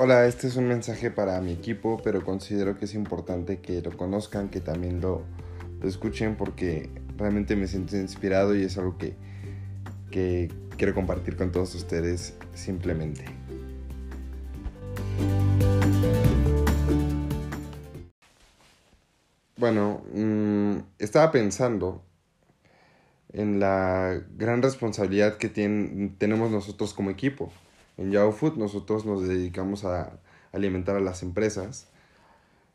hola, este es un mensaje para mi equipo, pero considero que es importante que lo conozcan, que también lo, lo escuchen porque realmente me siento inspirado y es algo que, que quiero compartir con todos ustedes simplemente. Bueno, mm, estaba pensando en la gran responsabilidad que tenemos nosotros como equipo. En Yahoo Food nosotros nos dedicamos a alimentar a las empresas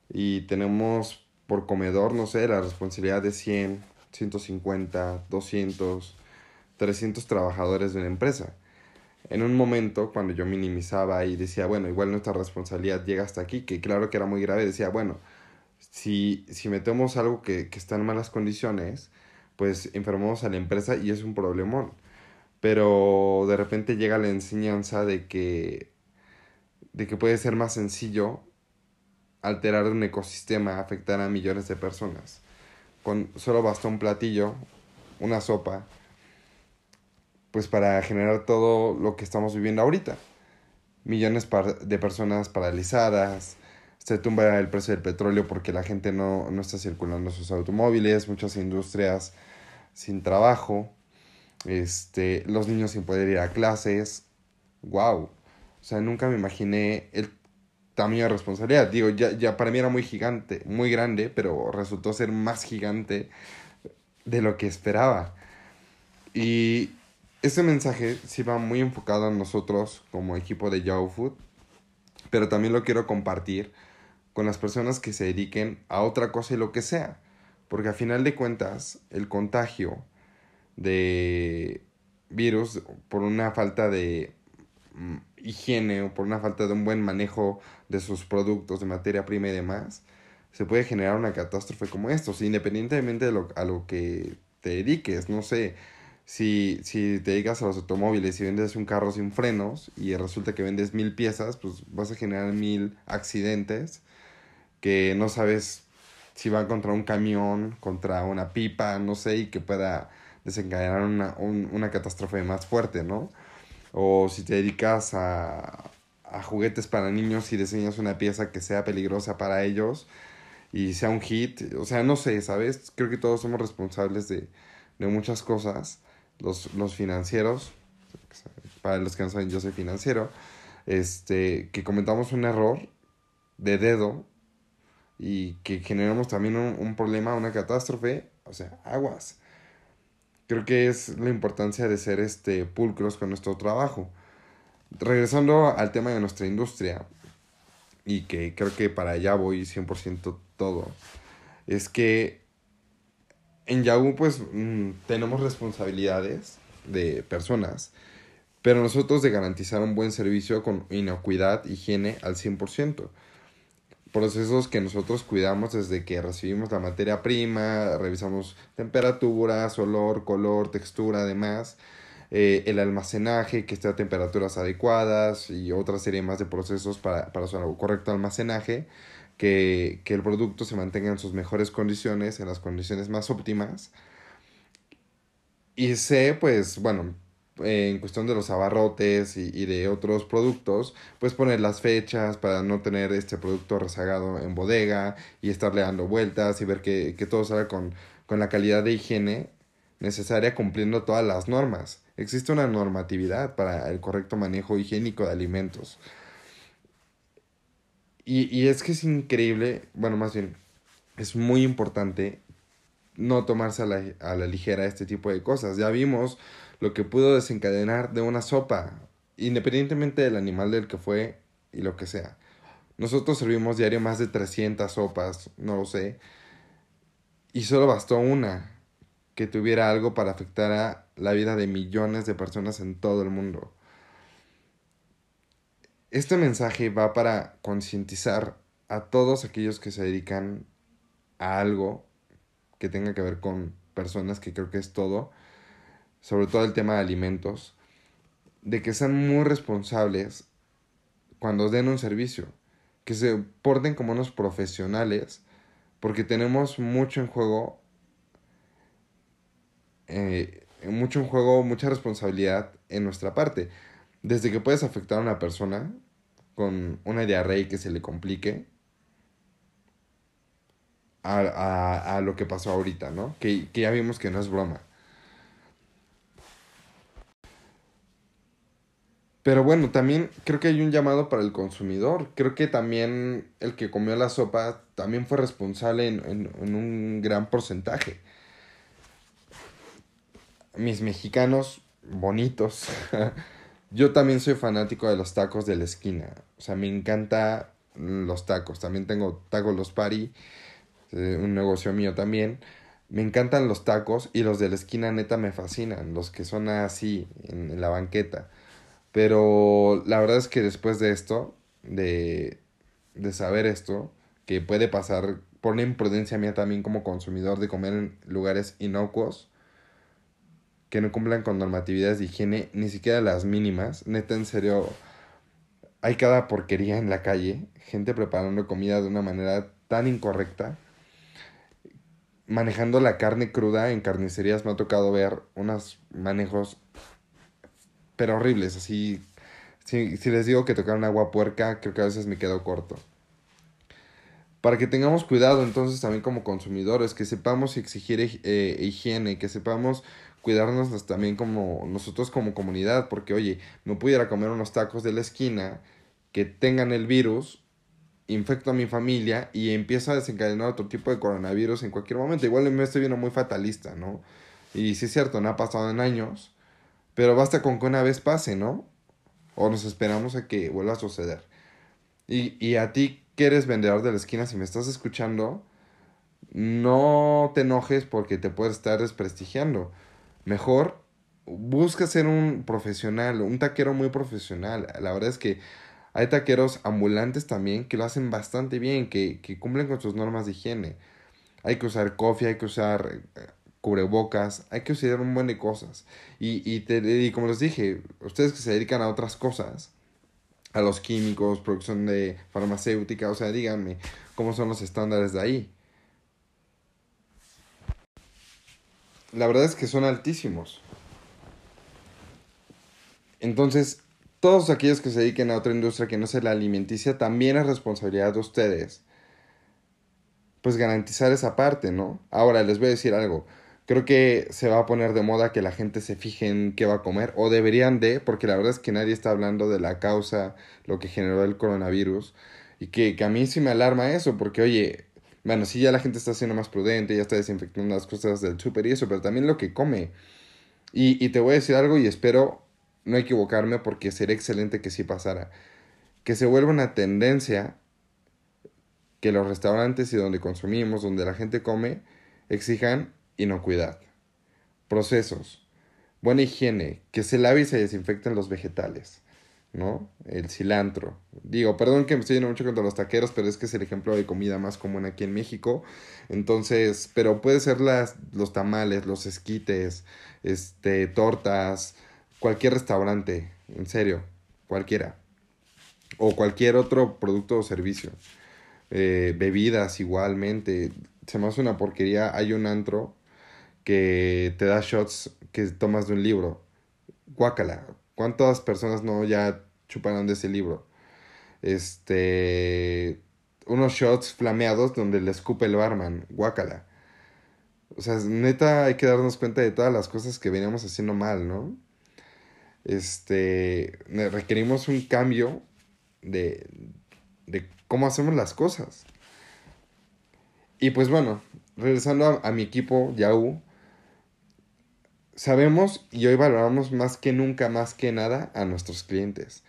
y tenemos por comedor, no sé, la responsabilidad de 100, 150, 200, 300 trabajadores de una empresa. En un momento, cuando yo minimizaba y decía, bueno, igual nuestra responsabilidad llega hasta aquí, que claro que era muy grave, decía, bueno, si, si metemos algo que, que está en malas condiciones, pues enfermamos a la empresa y es un problemón. Pero de repente llega la enseñanza de que, de que puede ser más sencillo alterar un ecosistema, afectar a millones de personas. Con solo basta un platillo, una sopa, pues para generar todo lo que estamos viviendo ahorita. Millones de personas paralizadas, se tumba el precio del petróleo porque la gente no, no está circulando sus automóviles, muchas industrias sin trabajo, este, los niños sin poder ir a clases. ¡Wow! O sea, nunca me imaginé el tamaño de responsabilidad. Digo, ya, ya para mí era muy gigante, muy grande, pero resultó ser más gigante de lo que esperaba. Y ese mensaje sí va muy enfocado a nosotros como equipo de Yahoo Food, pero también lo quiero compartir con las personas que se dediquen a otra cosa y lo que sea. Porque a final de cuentas, el contagio de virus por una falta de mm, higiene o por una falta de un buen manejo de sus productos de materia prima y demás, se puede generar una catástrofe como esto, independientemente de lo, a lo que te dediques, no sé, si, si te dedicas a los automóviles y vendes un carro sin frenos y resulta que vendes mil piezas, pues vas a generar mil accidentes que no sabes si va contra un camión, contra una pipa, no sé, y que pueda desencadenar una, una catástrofe más fuerte, ¿no? O si te dedicas a, a juguetes para niños y diseñas una pieza que sea peligrosa para ellos y sea un hit, o sea, no sé, ¿sabes? Creo que todos somos responsables de, de muchas cosas, los, los financieros, para los que no saben, yo soy financiero, este, que cometamos un error de dedo y que generamos también un, problema, una catástrofe, o sea, aguas. Creo que es la importancia de ser este pulcros con nuestro trabajo. Regresando al tema de nuestra industria, y que creo que para allá voy 100% todo, es que en Yahoo pues mm, tenemos responsabilidades de personas, pero nosotros de garantizar un buen servicio con inocuidad, higiene al 100% procesos que nosotros cuidamos desde que recibimos la materia prima, revisamos temperaturas, olor, color, textura, además, eh, el almacenaje, que esté a temperaturas adecuadas y otra serie más de procesos para, para su correcto almacenaje, que, que el producto se mantenga en sus mejores condiciones, en las condiciones más óptimas. Y sé, pues, bueno, en cuestión de los abarrotes y, y, de otros productos, pues poner las fechas para no tener este producto rezagado en bodega y estarle dando vueltas y ver que, que todo salga con, con la calidad de higiene necesaria cumpliendo todas las normas. Existe una normatividad para el correcto manejo higiénico de alimentos. Y, y es que es increíble, bueno, más bien, es muy importante no tomarse a la, a la ligera este tipo de cosas. Ya vimos lo que pudo desencadenar de una sopa, independientemente del animal del que fue y lo que sea. Nosotros servimos diario más de 300 sopas, no lo sé, y solo bastó una que tuviera algo para afectar a la vida de millones de personas en todo el mundo. Este mensaje va para concientizar a todos aquellos que se dedican a algo que tenga que ver con personas, que creo que es todo, sobre todo el tema de alimentos, de que sean muy responsables cuando den un servicio, que se porten como unos profesionales, porque tenemos mucho en juego, eh, mucho en juego, mucha responsabilidad en nuestra parte. Desde que puedes afectar a una persona, con una diarrea y que se le complique a, a, a lo que pasó ahorita, ¿no? Que, que ya vimos que no es broma. Pero bueno, también creo que hay un llamado para el consumidor. Creo que también el que comió la sopa también fue responsable en, en, un gran porcentaje. Mis mexicanos bonitos. Yo también soy fanático de los tacos de la esquina. O sea, me encanta los tacos. También tengo tacos los pari, eh, un negocio mío también. Me encantan los tacos y los de la esquina neta me fascinan. Los que son así, en la banqueta. Pero la verdad es que después de esto, de, de saber esto, que puede pasar por una imprudencia mía también como consumidor de comer en lugares inocuos, que no cumplan con normatividades de higiene, ni siquiera las mínimas. Neta, en serio, hay cada porquería en la calle, gente preparando comida de una manera tan incorrecta. Manejando la carne cruda en carnicerías me ha tocado ver unos manejos pero horribles, así. Si, si les digo que tocaron agua puerca, creo que a veces me quedo corto. Para que tengamos cuidado entonces también como consumidores, que sepamos exigir eh, higiene, que sepamos cuidarnos también como nosotros como comunidad, porque oye, no pudiera comer unos tacos de la esquina que tengan el virus, infecto a mi familia y empiezo a desencadenar otro tipo de coronavirus en cualquier momento. Igual me estoy viendo muy fatalista, ¿no? Y sí es cierto, no ha pasado en años, pero basta con que una vez pase, ¿no? O nos esperamos a que vuelva a suceder. Y, y a ti que eres vendedor de la esquina, si me estás escuchando, no te enojes porque te puedes estar desprestigiando. Mejor busca ser un profesional, un taquero muy profesional. La verdad es que hay taqueros ambulantes también que lo hacen bastante bien, que, que cumplen con sus normas de higiene. Hay que usar coffee, hay que usar eh, cubrebocas, hay que usar un buen de cosas. Y, y, te, y como les dije, ustedes que se dedican a otras cosas, a los químicos, producción de farmacéutica, o sea, díganme cómo son los estándares de ahí. La verdad es que son altísimos. Entonces, todos aquellos que se dediquen a otra industria que no sea la alimenticia, también es responsabilidad de ustedes. Pues garantizar esa parte, ¿no? Ahora les voy a decir algo creo que se va a poner de moda que la gente se fije en qué va a comer, o deberían de, porque la verdad es que nadie está hablando de la causa, lo que generó el coronavirus, y que, que a mí sí me alarma eso, porque oye, bueno, sí ya la gente está siendo más prudente, ya está desinfectando las cosas del súper y eso, pero también lo que come. Y, y te voy a decir algo y espero no equivocarme porque sería excelente que sí pasara. Que se vuelva una tendencia que los restaurantes y donde consumimos, donde la gente come, exijan inocuidad. Procesos. Buena higiene, que se lave y se desinfecten los vegetales, ¿no? El cilantro. Digo, perdón que me estoy yendo mucho contra los taqueros, pero es que es el ejemplo de comida más común aquí en México. Entonces, pero puede ser las, los tamales, los esquites, este, tortas, cualquier restaurante, en serio, cualquiera. O cualquier otro producto o servicio. Eh, bebidas igualmente. Se me hace una porquería. Hay un antro que te da shots que tomas de un libro. Guácala. ¿Cuántas personas no ya chuparon de ese libro? Este. Unos shots flameados donde le escupe el barman. Guácala. O sea, neta hay que darnos cuenta de todas las cosas que veníamos haciendo mal, ¿no? Este. Requerimos un cambio de. de cómo hacemos las cosas. Y pues bueno, regresando a, a mi equipo, Yahoo Sabemos y hoy valoramos más que nunca, más que nada, a nuestros clientes.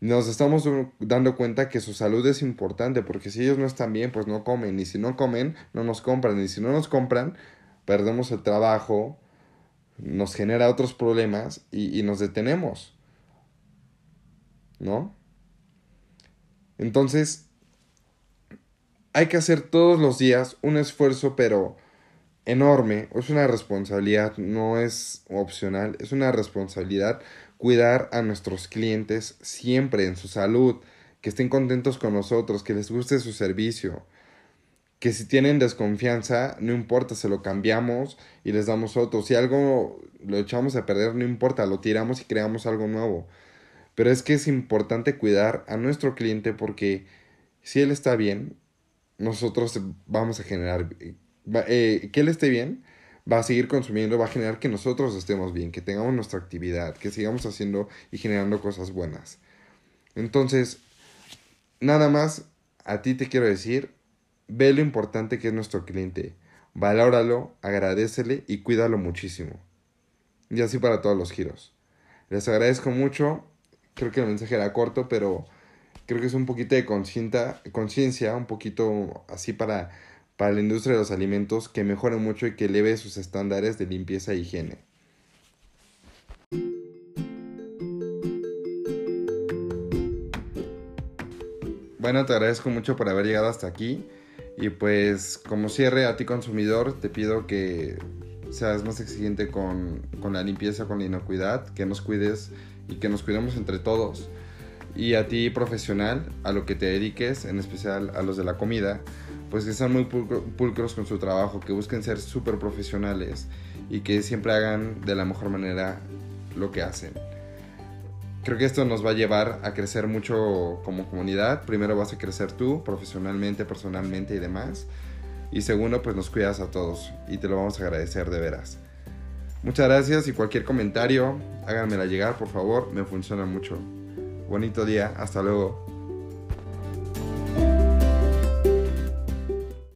Nos estamos dando cuenta que su salud es importante porque si ellos no están bien, pues no comen. Y si no comen, no nos compran. Y si no nos compran, perdemos el trabajo, nos genera otros problemas y, y nos detenemos. ¿No? Entonces, hay que hacer todos los días un esfuerzo, pero enorme, es una responsabilidad, no es opcional, es una responsabilidad cuidar a nuestros clientes siempre en su salud, que estén contentos con nosotros, que les guste su servicio, que si tienen desconfianza, no importa, se lo cambiamos y les damos otro, si algo lo echamos a perder, no importa, lo tiramos y creamos algo nuevo. Pero es que es importante cuidar a nuestro cliente porque si él está bien, nosotros vamos a generar, eh, que él esté bien, va a seguir consumiendo, va a generar que nosotros estemos bien, que tengamos nuestra actividad, que sigamos haciendo y generando cosas buenas. Entonces, nada más a ti te quiero decir, ve lo importante que es nuestro cliente, valóralo, agradecele y cuídalo muchísimo. Y así para todos los giros. Les agradezco mucho, creo que el mensaje era corto, pero creo que es un poquito de conciencia, un poquito así para para la industria de los alimentos que mejore mucho y que eleve sus estándares de limpieza e higiene. Bueno, te agradezco mucho por haber llegado hasta aquí y pues como cierre a ti consumidor te pido que seas más exigente con, con la limpieza, con la inocuidad, que nos cuides y que nos cuidemos entre todos. Y a ti profesional, a lo que te dediques, en especial a los de la comida, pues que sean muy pulcros con su trabajo, que busquen ser súper profesionales y que siempre hagan de la mejor manera lo que hacen. Creo que esto nos va a llevar a crecer mucho como comunidad. Primero vas a crecer tú, profesionalmente, personalmente y demás. Y segundo, pues nos cuidas a todos y te lo vamos a agradecer de veras. Muchas gracias y cualquier comentario, háganmela llegar, por favor, me funciona mucho. Bonito día, hasta luego.